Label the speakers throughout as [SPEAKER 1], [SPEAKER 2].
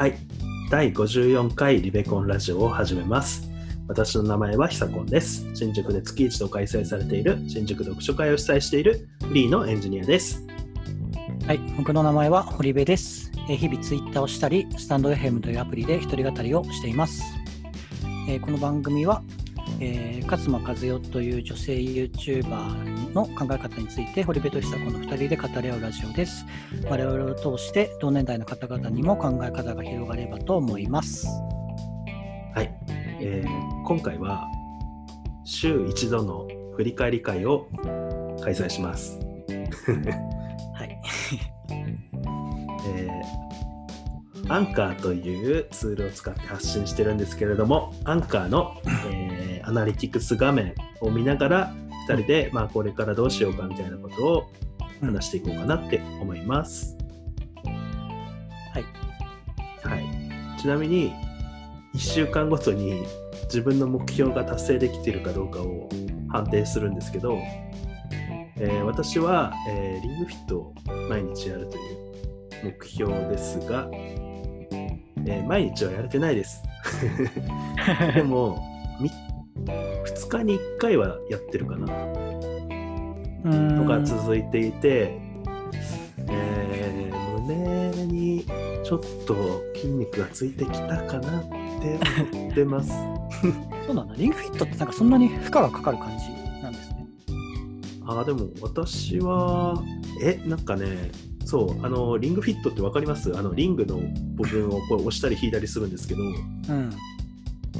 [SPEAKER 1] はい。第54回リベコンラジオを始めます。私の名前はひさこんです。新宿で月一度開催されている新宿読書会を主催しているフリーのエンジニアです。
[SPEAKER 2] はい、僕の名前は堀部です。え日々ツイッターをしたり、スタンド FM というアプリで一人語りをしています。えーこの番組は、えー勝間和代という女性 YouTuber の考え方について、堀部と久子の2人で語り合うラジオです。我々を通して同年代の方々にも考え方が広がればと思います。
[SPEAKER 1] はい。えー今回は週一度の振り返り会を開催します。
[SPEAKER 2] はい。
[SPEAKER 1] えーアンカーというツールを使って発信してるんですけれども、アンカーの、えーアナリティクス画面を見ながら、2人で、まあ、これからどうしようかみたいなことを話していこうかなって思います。
[SPEAKER 2] はい。
[SPEAKER 1] はい、ちなみに、1週間ごとに自分の目標が達成できているかどうかを判定するんですけど、えー私は、えーリングフィットを毎日やるという目標ですが、えー毎日はやれてないです。でも、み2日に1回はやってるかな。のが続いていて、えー胸にちょっと筋肉がついてきたかなって思ってます。
[SPEAKER 2] そうなんだ。リングフィットってなんかそんなに負荷がかかる感じなんですね。
[SPEAKER 1] あーでも私は、え、なんかね、そう、あの、リングフィットってわかります？あの、リングの部分をこう押したり引いたりするんですけど、
[SPEAKER 2] うん。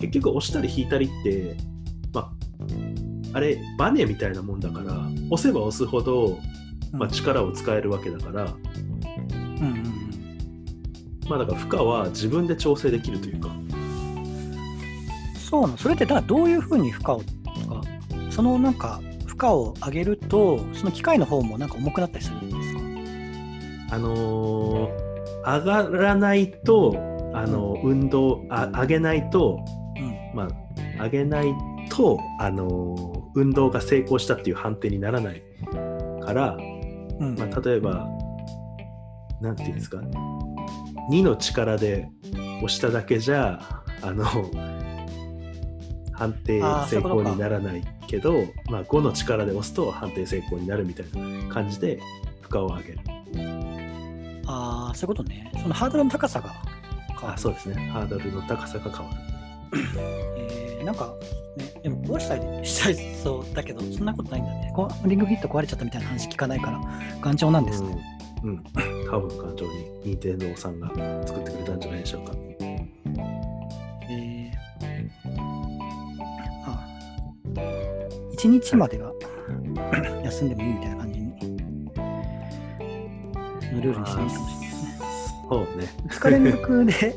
[SPEAKER 1] 結局押したり引いたりって、まあ、あれ、バネみたいなもんだから、押せば押すほど、まあ、力を使えるわけだから、
[SPEAKER 2] うんうんうん。
[SPEAKER 1] まあだから負荷は自分で調整できるというか、
[SPEAKER 2] そうなの。それってだからどういうふうに負荷をとかそのなんか負荷を上げるとその機械の方もなんか重くなったりするんですか？
[SPEAKER 1] あのー上がらないと、あの運動あ上げないと、
[SPEAKER 2] うん
[SPEAKER 1] まあ、上げないと、あのー運動が成功したっていう判定にならないから、
[SPEAKER 2] うん
[SPEAKER 1] まあ、例えばなんていうんですか2の力で押しただけじゃあの判定成功にならないけどまあ、5の力で押すと判定成功になるみたいな感じで負荷を上げる。
[SPEAKER 2] ああそういうことねそのハードルの高さが変わる
[SPEAKER 1] あそうですね。ハードルの高さが変わる。
[SPEAKER 2] えーなんかねでも壊したりしたいそうだけどそんなことないんだねこうリングフィット壊れちゃったみたいな話聞かないから頑丈なんですね、
[SPEAKER 1] うん。うん。多分感情に任天堂さんが作ってくれたんじゃないでしょうか。
[SPEAKER 2] えーあ1日までが 休んでもいいみたいな感じにのルールにしてもいいかもしれないですね。
[SPEAKER 1] そうね。
[SPEAKER 2] 2日連続で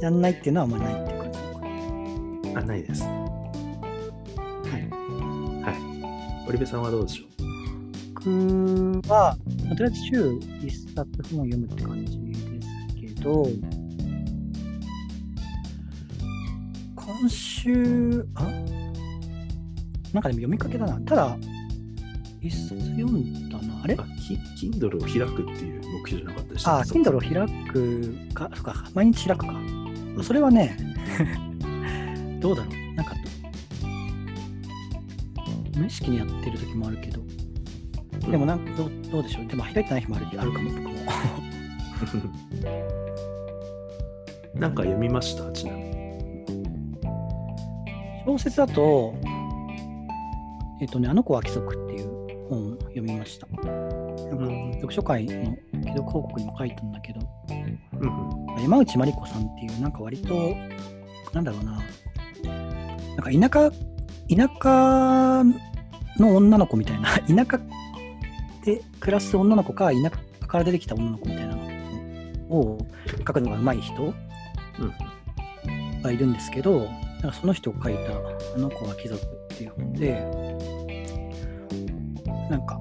[SPEAKER 2] やんないっていうのはあんまりないってな。
[SPEAKER 1] いです。
[SPEAKER 2] はい。
[SPEAKER 1] はい。堀部さんはどうでしょ
[SPEAKER 2] 僕は、まあとりあえず週1冊本を読むって感じですけど、今週、あ？なんかでも読みかけだな。ただ、一冊読んだな。あれ？
[SPEAKER 1] うあ、キ Kindle を開くっていう目標じゃなかったでした
[SPEAKER 2] あ、Kindle を開くか、そっか、毎日開くか。それはね、どうだろう？なんか、無意識にやってる時もあるけど、でもなんかどうどうでしょう？でも開いてない日もあるあるかも、僕も。
[SPEAKER 1] なんか読みました？ちなみに。
[SPEAKER 2] 小説だと、えっ、とね、あの子は貴族っていう本を読みました。なんか
[SPEAKER 1] うん
[SPEAKER 2] 読書会の既読報告にも書いたんだけど、
[SPEAKER 1] うん
[SPEAKER 2] 山内まりこさんっていう、なんか割と、なんだろうな、なんか田舎、田舎の女の子みたいな、田舎で暮らす女の子か、田舎から出てきた女の子みたいなのを書くのが上手い人
[SPEAKER 1] うん。
[SPEAKER 2] がいるんですけど、なんかその人が書いた「あの子は貴族」っていう本で、なんか、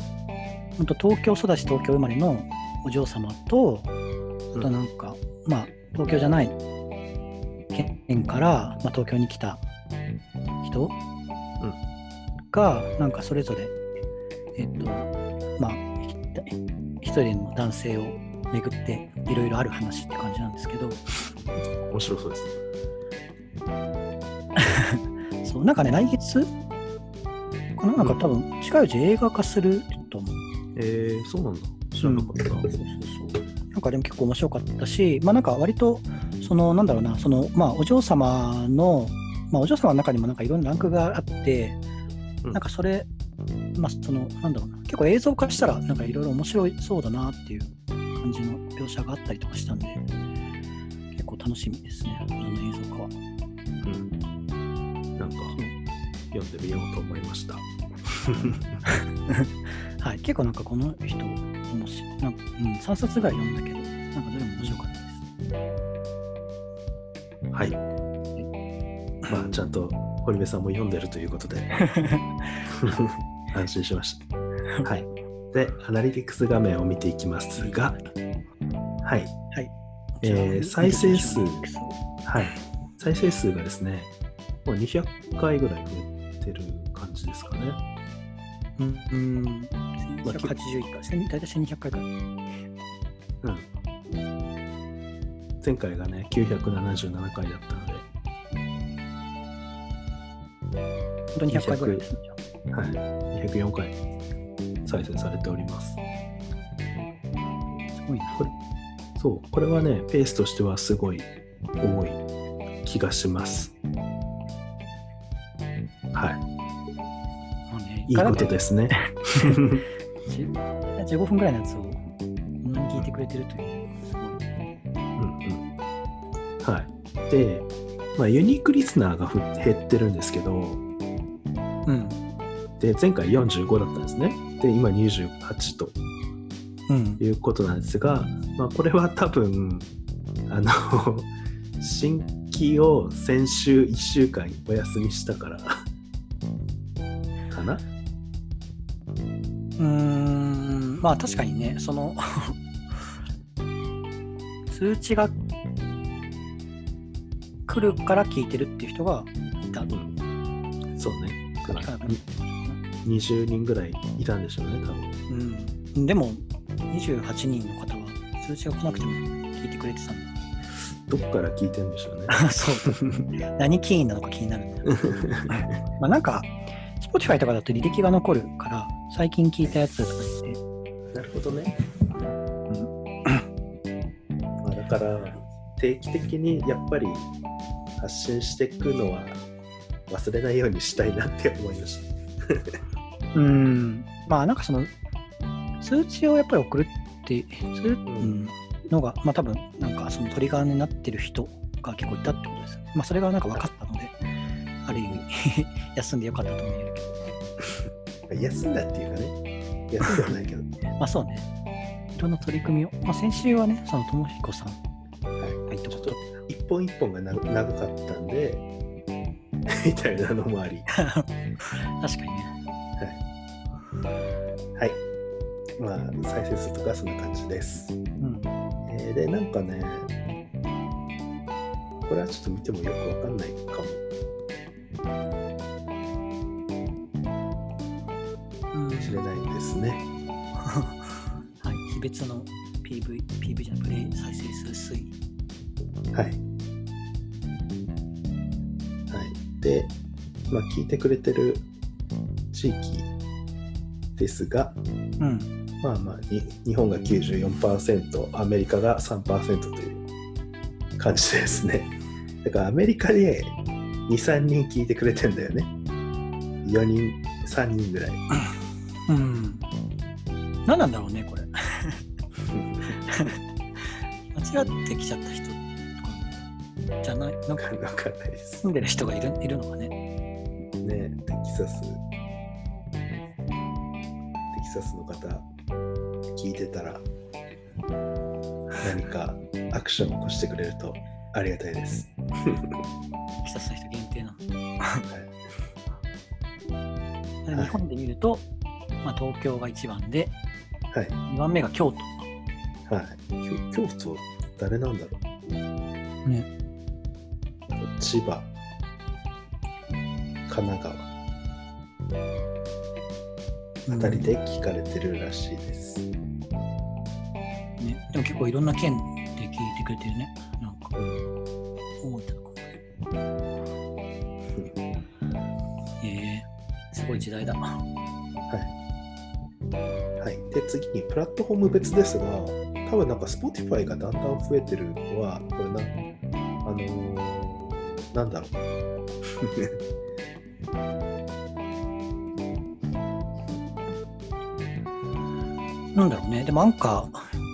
[SPEAKER 2] 本当東京育ち東京生まれのお嬢様と、あとなんか、まあ、東京じゃない県から、まあ、東京に来た人？が、なんかそれぞれ、えっと、まあ、ひ一人の男性を巡っていろいろある話って感じなんですけど、
[SPEAKER 1] 面白そうです。
[SPEAKER 2] そうなんかね、来月？このなんか多分近いうち映画化すると思う。
[SPEAKER 1] えー、そうなんだ。知らなかった。
[SPEAKER 2] そうそうそう。なんかでも結構面白かったし、まあなんか割と、そのなんだろうな、そのまあお嬢様の、まあお嬢様の中にもなんかいろんなランクがあって、
[SPEAKER 1] うん
[SPEAKER 2] なんかそれ、まあそのなんだろうな、結構映像化したらなんかいろいろ面白いそうだなっていう感じの描写があったりとかしたんで、結構楽しみですね、あの映像化は。
[SPEAKER 1] うん。なんか、読んでみようと思いました。
[SPEAKER 2] はい、結構なんかこの人、面白いなんか、うん、3冊ぐらい読んだけど、なんかどれも面白かったです。
[SPEAKER 1] はい。まあ、ちゃんと堀部さんも読んでるということで、安心しました。はい。で、アナリティクス画面を見ていきますが、はい。えー再生数はい。再生数がですね、もう200回ぐらい増えてる感じですかね。
[SPEAKER 2] うん、うん、1181回、千大体1200回くらい。
[SPEAKER 1] うん。前回がね、977回だったので、
[SPEAKER 2] 本当に100回ぐらいですね。
[SPEAKER 1] はい。204回再生されております。
[SPEAKER 2] すごいな。
[SPEAKER 1] これそう、これはね、ペースとしてはすごい多い気がします。はい。
[SPEAKER 2] まあね、
[SPEAKER 1] いいことですね。
[SPEAKER 2] じ15分ぐらいのやつを、こんなに聞いてくれてるという、すごい。
[SPEAKER 1] うんうんはい。で、まあ、ユニークリスナーがふ減ってるんですけど、
[SPEAKER 2] うん。
[SPEAKER 1] で、前回45だったんですね。で、今28と
[SPEAKER 2] うん。
[SPEAKER 1] いうことなんですが、まあ、これは多分、あの、新規を先週1週間お休みしたから、かな？
[SPEAKER 2] うーん、まあ確かにね、その、通知が来るから聞いてるっていう人が
[SPEAKER 1] 20人ぐらいいたんでしょうね、多分。
[SPEAKER 2] うん。でも、28人の方は通知が来なくても聞いてくれてたんだ。
[SPEAKER 1] どっから聞いてるんでしょうね。
[SPEAKER 2] そう。何起因なのか気になるんだよ。まあなんか、Spotify とかだと履歴が残るから、最近聞いたやつとか言って、
[SPEAKER 1] なるほどね。まあ、だから定期的にやっぱり発信していくのは忘れないようにしたいなって思いました。
[SPEAKER 2] うん、まあなんかその、通知をやっぱり送るって、する、うん、のが、まあ多分、なんかそのトリガーになってる人が結構いたってことです。まあそれがなんか分かったので、ある意味、休んでよかったとも言えるけど。
[SPEAKER 1] 休んだっていうかね、休んではないけど、
[SPEAKER 2] まあそうね、いろんな取り組みを、まあ先週はね、その友彦さん。
[SPEAKER 1] は
[SPEAKER 2] がい。
[SPEAKER 1] ちょっ
[SPEAKER 2] こと。と、
[SPEAKER 1] 一本一本がな長かったんで、みたいなのもあり、
[SPEAKER 2] 確かにね。
[SPEAKER 1] はい。まあ、再生数とかそんな感じです。
[SPEAKER 2] うん。
[SPEAKER 1] えーで、なんかね、これはちょっと見てもよくわかんないかも
[SPEAKER 2] うん
[SPEAKER 1] しれないですね。
[SPEAKER 2] はい、非別の PV、PV じゃない、プレイ再生数推移。
[SPEAKER 1] はい。はい。で、まあ、聞いてくれてる地域ですが、
[SPEAKER 2] うん。
[SPEAKER 1] まあまあ、に日本が94%、アメリカが3%という感じですね。だからアメリカで2、3人聞いてくれてんだよね。4人、3人ぐらい。
[SPEAKER 2] うん。何なんだろうね、これ。間違ってきちゃった人じゃない、なんか
[SPEAKER 1] わかんないです。
[SPEAKER 2] 住んでる人がいるいるのかね。
[SPEAKER 1] ねテキサス、サスの方、聞いてたら、何かアクションを起こしてくれるとありがたいです。
[SPEAKER 2] 久しぶり人限定なの。
[SPEAKER 1] はい
[SPEAKER 2] で日本で見ると、まあ、東京が1番で、
[SPEAKER 1] はい。
[SPEAKER 2] 2番目が京都。
[SPEAKER 1] はい。京京都、誰なんだろう？
[SPEAKER 2] ね。
[SPEAKER 1] 千葉、神奈川あたりで聞かれてるらしいです。
[SPEAKER 2] ね、でも結構いろんな県で聞いてくれてるね。なんか、
[SPEAKER 1] うん
[SPEAKER 2] 大分とか。ええすごい時代だ。
[SPEAKER 1] はい。で、次にプラットフォーム別ですが、多分なんか Spotify がだんだん増えてるのは、これな、あのーなんだろう。
[SPEAKER 2] なんだろうね。でもアンカ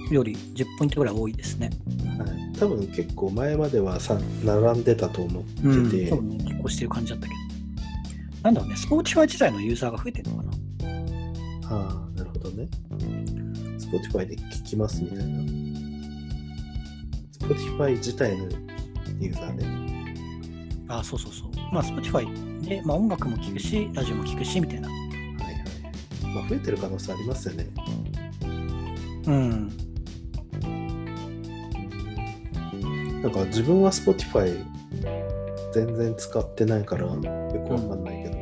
[SPEAKER 2] ーより10ポイントぐらい多いですね。
[SPEAKER 1] はい、多分結構前まではさ並んでたと思ってて、
[SPEAKER 2] うん、多分ね、結構してる感じだったけど。なんだろうね、 Spotify 自体のユーザーが増えてるのかな。
[SPEAKER 1] ああ、なるほどね。Spotify で聞きますみたいな。Spotify 自体のユーザーね。
[SPEAKER 2] あそうそうそう。まあ、Spotify で、まあ、音楽も聴くし、ラジオも聴くし、みたいな。
[SPEAKER 1] はいはい。まあ、増えてる可能性ありますよね。
[SPEAKER 2] うん。
[SPEAKER 1] なんか自分は Spotify 全然使ってないからよくわかんないけど、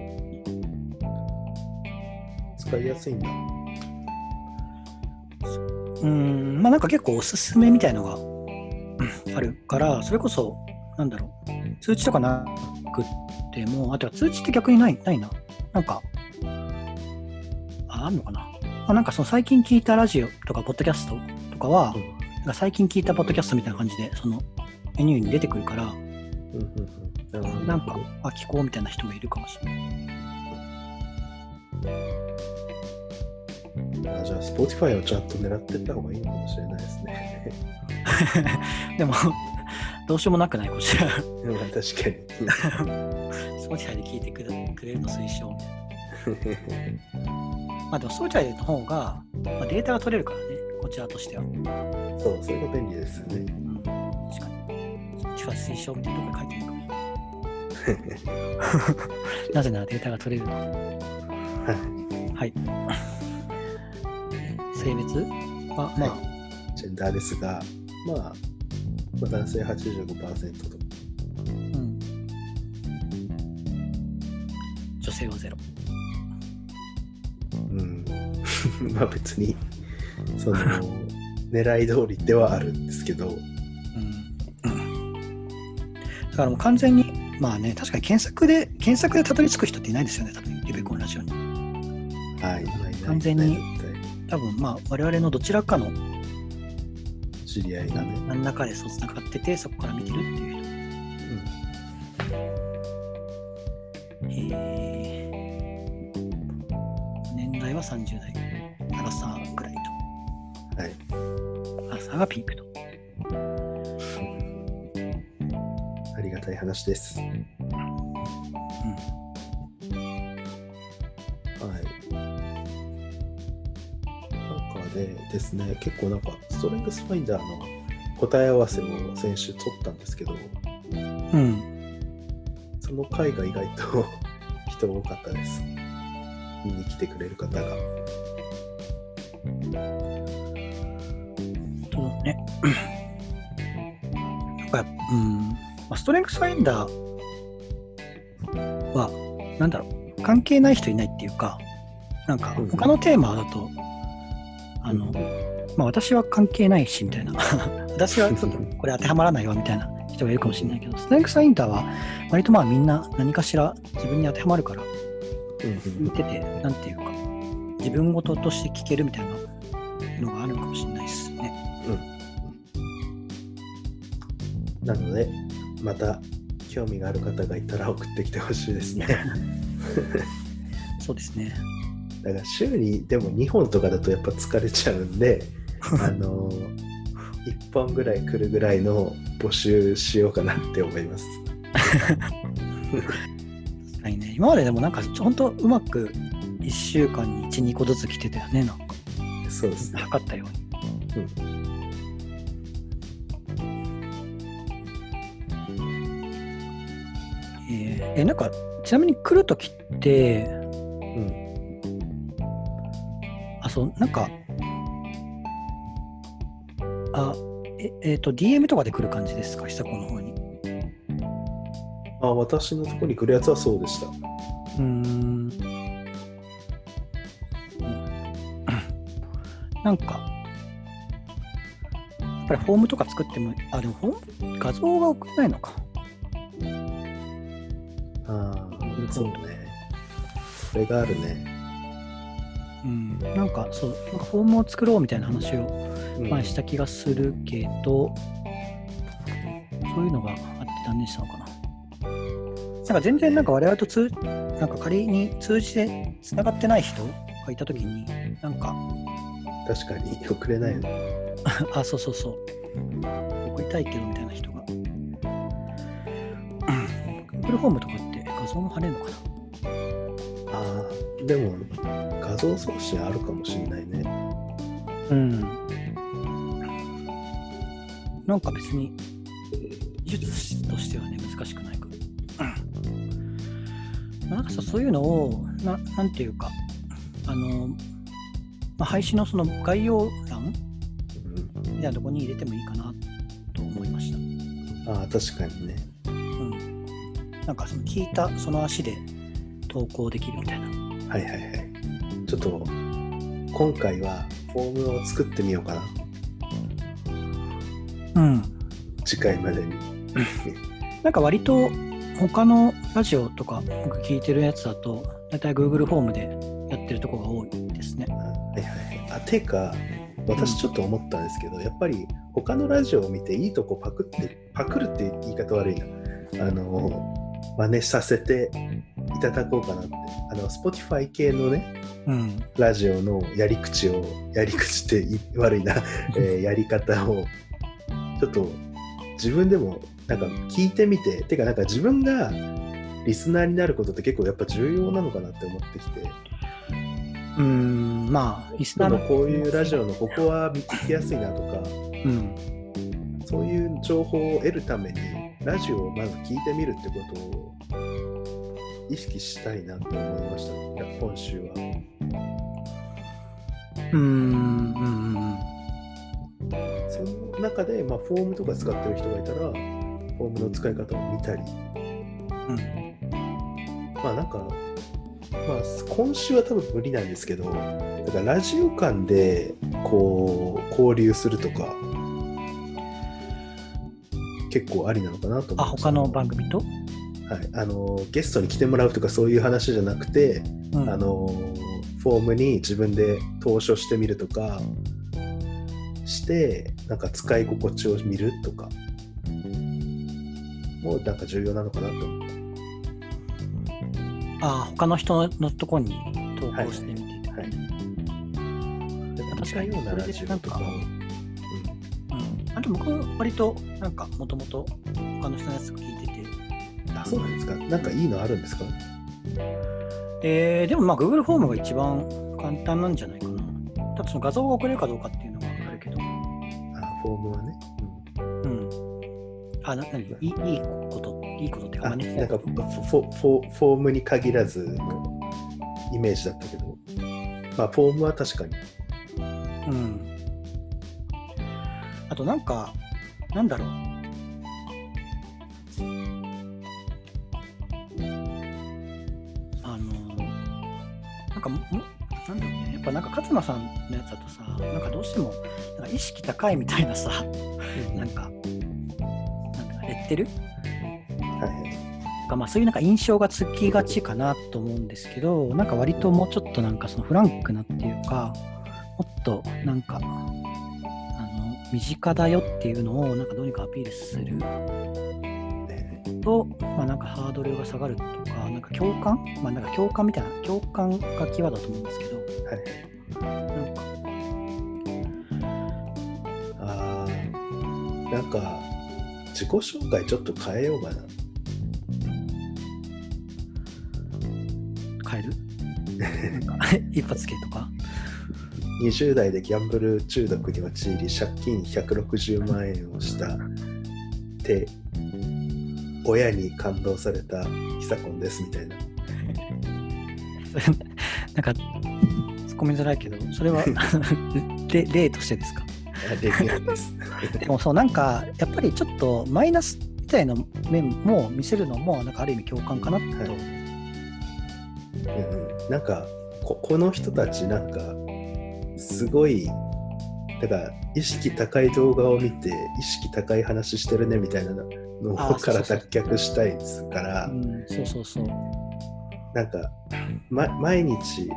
[SPEAKER 1] 使いやすいんだ。
[SPEAKER 2] うん、まあなんか結構おすすめみたいのがうんあるから、それこそ、なんだろう、通知とかなくっても、あとは通知って逆にないないな。なんか、あ、あるのかな。まあ、なんかその最近聞いたラジオとか、ポッドキャストとかは、
[SPEAKER 1] うん
[SPEAKER 2] なんか最近聞いたポッドキャストみたいな感じで、そのメニューに出てくるから。なんか、あ、聞こうみたいな人もいるかもしれない。
[SPEAKER 1] あじゃあ Spotify をちゃんと狙ってった方がいいのかもしれないですね。
[SPEAKER 2] でも、どうしようもなくないこちら。
[SPEAKER 1] まあ確かに。
[SPEAKER 2] Spotify で聞いてくれくれるの推奨 まあでも、Spotify の方が、まあ、データが取れるからね、こちらとしては。うん、
[SPEAKER 1] そう、それが便利ですよね。
[SPEAKER 2] 確かに。Spotify 推奨みたいなところ書いてみるかも。なぜならデータが取れるの。
[SPEAKER 1] はい。
[SPEAKER 2] はい。性別は、まあ、
[SPEAKER 1] ジェンダーですが、まあ、まあ、男性85%と。
[SPEAKER 2] うん。女性はゼロ。
[SPEAKER 1] まあ別に、その、狙い通りではあるんですけど、
[SPEAKER 2] うん。だからもう完全に、まあね、確かに検索で、検索でたどり着く人っていないですよね、多分リベコンラジオに。
[SPEAKER 1] はい、
[SPEAKER 2] 完全に多分まあ我々のどちらかの
[SPEAKER 1] 知り合いがね。
[SPEAKER 2] 何らかでそうつながっててそこから見てるっていう人。へえ年代は30代アラサーくらい
[SPEAKER 1] はい。
[SPEAKER 2] とアラサーがピークと
[SPEAKER 1] ありがたい話です。はい。なんかでですね、結構なんか、ストレングスファインダーの答え合わせを先週取ったんですけど、
[SPEAKER 2] うん
[SPEAKER 1] その回が意外と人多かったです。見に来てくれる方が。
[SPEAKER 2] とね。なんかうん、まあ、ストレングスファインダーはなんだろう。関係ない人いないっていうかなんか
[SPEAKER 1] うん。
[SPEAKER 2] 他のテーマだとあの、まあ私は関係ないしみたいな。私はちょっとこれ当てはまらないわみたいな人がいるかもしれないけどストレングスファインダーは割とまあみんな何かしら自分に当てはまるから
[SPEAKER 1] うん。
[SPEAKER 2] 見ててなんていうか自分事として聞けるみたいなのがあるかもしれないですね。
[SPEAKER 1] なので、また興味がある方がいたら送ってきてほしいですね。
[SPEAKER 2] そうですね。
[SPEAKER 1] だから週にでも2本とかだとやっぱ疲れちゃうんで、あの1本ぐらい来るぐらいの募集しようかなって思います。
[SPEAKER 2] はいね、今まででもなんか本当うまく1週間に1、2個ずつ来てたよね、なんか
[SPEAKER 1] そうですね。
[SPEAKER 2] 測ったように。えーえなんかちなみに来るときって、
[SPEAKER 1] うん。
[SPEAKER 2] あ、そう、なんか、あ、え、えっ、と、DM とかで来る感じですか、久子の方に。
[SPEAKER 1] あ、私のところに来るやつはそうでした。
[SPEAKER 2] うーん。なんか、っぱりフォームとか作っても、あ、でもフォーム画像が送れないのか。
[SPEAKER 1] ああ、そうね。それがあるね。
[SPEAKER 2] うん、なんかそう、なんかフォームを作ろうみたいな話を
[SPEAKER 1] うん
[SPEAKER 2] 前した気がするけど、そういうのがあって断念したのかな。なんか全然なんか我々と通、なんか仮に通じてつながってない人がいたときに、なんか、
[SPEAKER 1] 確かに送れないよね。
[SPEAKER 2] あ、そうそうそう。送りたいけどみたいな人が。Google フォームとかって画像も貼れるのかな？
[SPEAKER 1] ああ、でも画像送信あるかもしれないね。
[SPEAKER 2] うん。なんか別に技術としてはね、難しくないか。うん。なんかさ、そういうのを、ななんていうか、あの、まあ、配信のその概要欄
[SPEAKER 1] うん、
[SPEAKER 2] みたいなところに入れてもいいかなと思いました。
[SPEAKER 1] ああ、確かにね。
[SPEAKER 2] うん。なんかその聞いたその足で投稿できるみたいな。
[SPEAKER 1] はいはいはい。ちょっと今回はフォームを作ってみようかな。
[SPEAKER 2] うん。
[SPEAKER 1] 次回までに。
[SPEAKER 2] なんか割と他のラジオとか僕聞いてるやつだと、だいたい Google フォームでやってるとこが多い
[SPEAKER 1] てか、私ちょっと思ったんですけど、やっぱり他のラジオを見ていいとこパクって、パクるって言い方悪いな。あの、真似させていただこうかなって。あの、Spotify 系のね、
[SPEAKER 2] うん。
[SPEAKER 1] ラジオのやり口を、やり口って悪いな、えーやり方を、ちょっと自分でもなんか聞いてみて、てかなんか自分がリスナーになることって結構やっぱ重要なのかなって思ってきて、
[SPEAKER 2] うーん、まあ、リスナーの。
[SPEAKER 1] なんかこういうラジオのここは聞きやすいなとか、
[SPEAKER 2] うん。
[SPEAKER 1] そういう情報を得るために、ラジオをまず聞いてみるってことを意識したいなと思いました、いや今週は。
[SPEAKER 2] うーん、うん、
[SPEAKER 1] その中で、まあ、フォームとか使ってる人がいたら、フォームの使い方を見たり、
[SPEAKER 2] うん。
[SPEAKER 1] まあなんか、まあ、今週は多分無理なんですけど、だからラジオ間でこう交流するとか、結構ありなのかなと思
[SPEAKER 2] あ、他の番組と？
[SPEAKER 1] はい、あのゲストに来てもらうとかそういう話じゃなくて、
[SPEAKER 2] うん。
[SPEAKER 1] あのフォームに自分で投書してみるとかしてなんか使い心地を見るとかもなんか重要なのかなと。思って
[SPEAKER 2] あ、他の人のところに投稿してみて。
[SPEAKER 1] はい
[SPEAKER 2] 確かに
[SPEAKER 1] 似たようなかを、
[SPEAKER 2] うん。あと僕は割と、なんか、もともと他の人のやつ聞いてて。
[SPEAKER 1] うん、あそうなんですかなんかいいのあるんですか？
[SPEAKER 2] えー、でもまあ Google フォームが一番簡単なんじゃないかな。ただその画像が送れるかどうかっていうのがあるけど。
[SPEAKER 1] あフォームはね、
[SPEAKER 2] うん。あ、な、なにいいいいこと、いいことってか、
[SPEAKER 1] あ
[SPEAKER 2] 真似
[SPEAKER 1] なんかフォフォフォフォームに限らずのイメージだったけど、まあ、フォームは確かに
[SPEAKER 2] うん。あとなんか、なんだろう。あの、なんかも、もなんだろうね。やっぱなんか勝間さんのやつだとさ、なんかどうしても、なんか意識高いみたいなさ、なんか、なんかレッテル
[SPEAKER 1] はいはい
[SPEAKER 2] がまあそういうなんか印象がつきがちかなと思うんですけど、なんか割ともうちょっとなんかそのフランクなっていうか、もっとなんか、あの、身近だよっていうのをなんかどうにかアピールする
[SPEAKER 1] ね
[SPEAKER 2] と、まあなんかハードルが下がるとか、なんか共感まあなんか共感みたいな、共感がキーワードだと思うんですけど、
[SPEAKER 1] はい
[SPEAKER 2] なんか、
[SPEAKER 1] あーなんか自己紹介ちょっと変えようかな。
[SPEAKER 2] 変える？一発系とか
[SPEAKER 1] ？20代でギャンブル中毒に陥り借金160万円をしたて親に感動された久コンですみたいな。
[SPEAKER 2] なんか、突っ込みづらいけど、それは 例例としてですか？
[SPEAKER 1] で
[SPEAKER 2] もそうなんかやっぱりちょっとマイナスみたいな面も見せるのもなんかある意味共感かなと、
[SPEAKER 1] はいうんうんなんかここの人たちなんかすごいだから意識高い動画を見て意識高い話してるねみたいなのから脱却したいですから
[SPEAKER 2] うん、そうそうそう。
[SPEAKER 1] なんか、ま、毎日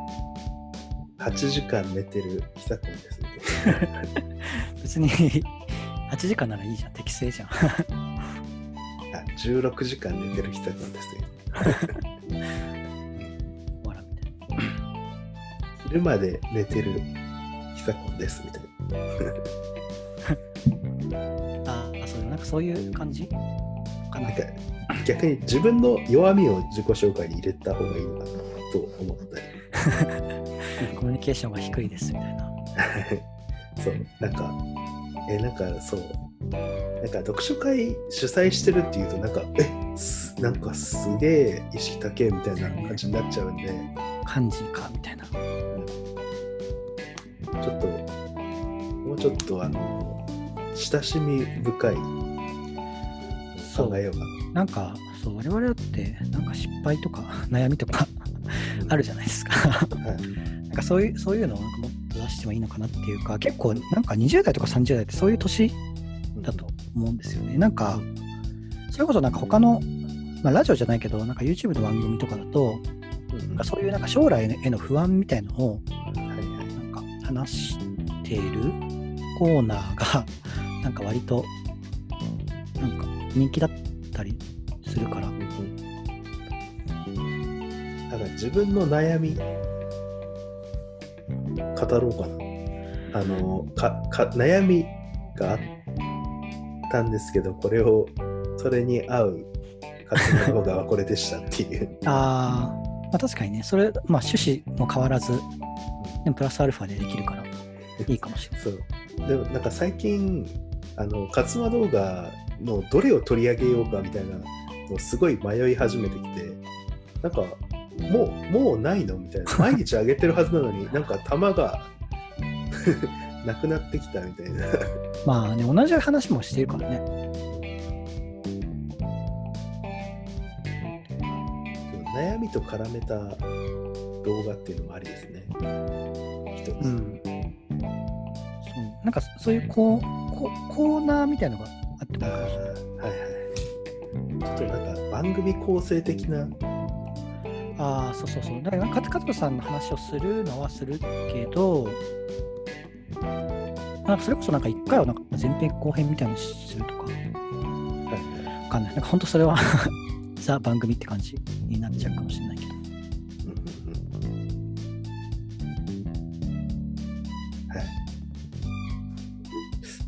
[SPEAKER 1] 8時間寝てる久子ですね。
[SPEAKER 2] 別に8時間ならいいじゃん、適正じゃん。
[SPEAKER 1] あ16時間寝てる久子ですね。昼まで寝てる久子ですみたい
[SPEAKER 2] ああ、そうなんかそういう感じ？か
[SPEAKER 1] な。
[SPEAKER 2] な
[SPEAKER 1] なん。か逆に自分の弱みを自己紹介に入れた方がいいのかなと思ったり。
[SPEAKER 2] コミュニケーションが低いですみたいな。
[SPEAKER 1] そう、なんか、え、なんかそう、なんか読書会主催してるっていうと、なんか、え、すなんかすげえ意識高えみたいな感じになっちゃうんで、
[SPEAKER 2] 漢字かみたいな。
[SPEAKER 1] ちょっと、もうちょっとあの、親しみ深い
[SPEAKER 2] そう。
[SPEAKER 1] 考えようか
[SPEAKER 2] なんか、そう、我々だって、なんか失敗とか 悩みとか
[SPEAKER 1] な。
[SPEAKER 2] あるじゃないですか。
[SPEAKER 1] はい。
[SPEAKER 2] なんかそういうそういうのをなんかもっと出してもいいのかなっていうか、結構なんか20代とか30代ってそういう年だと思うんですよね。なんか、それこそなんか他の、まあ、ラジオじゃないけど、なんか YouTube の番組とかだと、
[SPEAKER 1] うん。うん
[SPEAKER 2] なんかそういうなんか将来への不安みたいのを話しているコーナーが なんか割となんか人気だったりするから、
[SPEAKER 1] なんか自分の悩み語ろうかな。あのかか悩みがあったんですけど、これをそれに合う活動動画はこれでしたっていう。
[SPEAKER 2] あーまあ確かにね、それ、まあ趣旨も変わらず、でもプラスアルファでできるからいいかもしれない。
[SPEAKER 1] そうでもなんか最近あの活動動画のどれを取り上げようかみたいなのをすごい迷い始めてきてなんかもうもうないのみたいな 毎日上げてるはずなのになんか玉が なくなってきたみたいな
[SPEAKER 2] まあね、同じ話もしてるからね。
[SPEAKER 1] 悩みと絡めた動画っていうのもありですね一つ、
[SPEAKER 2] うん。そうなんかそういうこうこコーナーみたいのがあってもいいかもしれない。
[SPEAKER 1] あーはいはいちょっとなんか番組構成的な
[SPEAKER 2] ああ、そうそうそう。だから、カツカツさんの話をするのはするけど、なんかそれこそなんか一回はなんか前編後編みたいにするとか、わかんない。なんか本当それは ザ番組って感じになっちゃうかもしれないけど。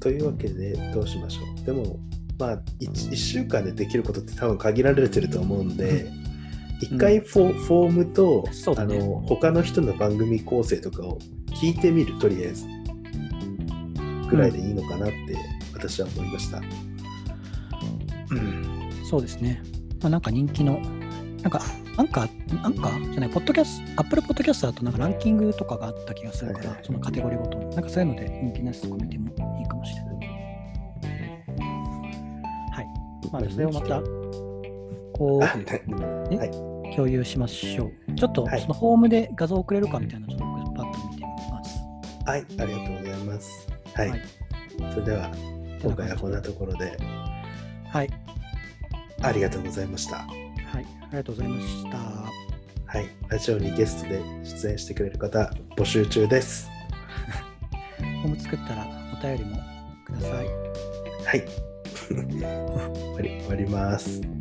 [SPEAKER 1] というわけで、どうしましょう。でも、まあ1、一週間でできることって多分限られてると思うんで、一回フォ,、フォームと、
[SPEAKER 2] ね
[SPEAKER 1] あの他の人の番組構成とかを聞いてみる、とりあえず。ぐらいでいいのかなって私は思いました。
[SPEAKER 2] そうですね。まあ、なんか人気の、なんかアンカー、アンカーじゃない、ポッドキャスト、アップルポッドキャストだとなんかランキングとかがあった気がするから、そのカテゴリーごとに。なんかそういうので人気なやつとか見てもいいかもしれない。はい。まあ、それをまた、こ
[SPEAKER 1] あ、
[SPEAKER 2] う、
[SPEAKER 1] ねはい。
[SPEAKER 2] 共有しましょう。ちょっと
[SPEAKER 1] はい
[SPEAKER 2] そのホームで画像送れるかみたいなのをちょっとパッと見てみます。
[SPEAKER 1] はい、ありがとうございます。はい。
[SPEAKER 2] はい
[SPEAKER 1] それでは、今回はこんなところで
[SPEAKER 2] はい。
[SPEAKER 1] ありがとうございました。
[SPEAKER 2] はい。ありがとうございました。
[SPEAKER 1] はい、ラジオにゲストで出演してくれる方、募集中です。
[SPEAKER 2] ホーム作ったらお便りもください。
[SPEAKER 1] はい。終わり終わります。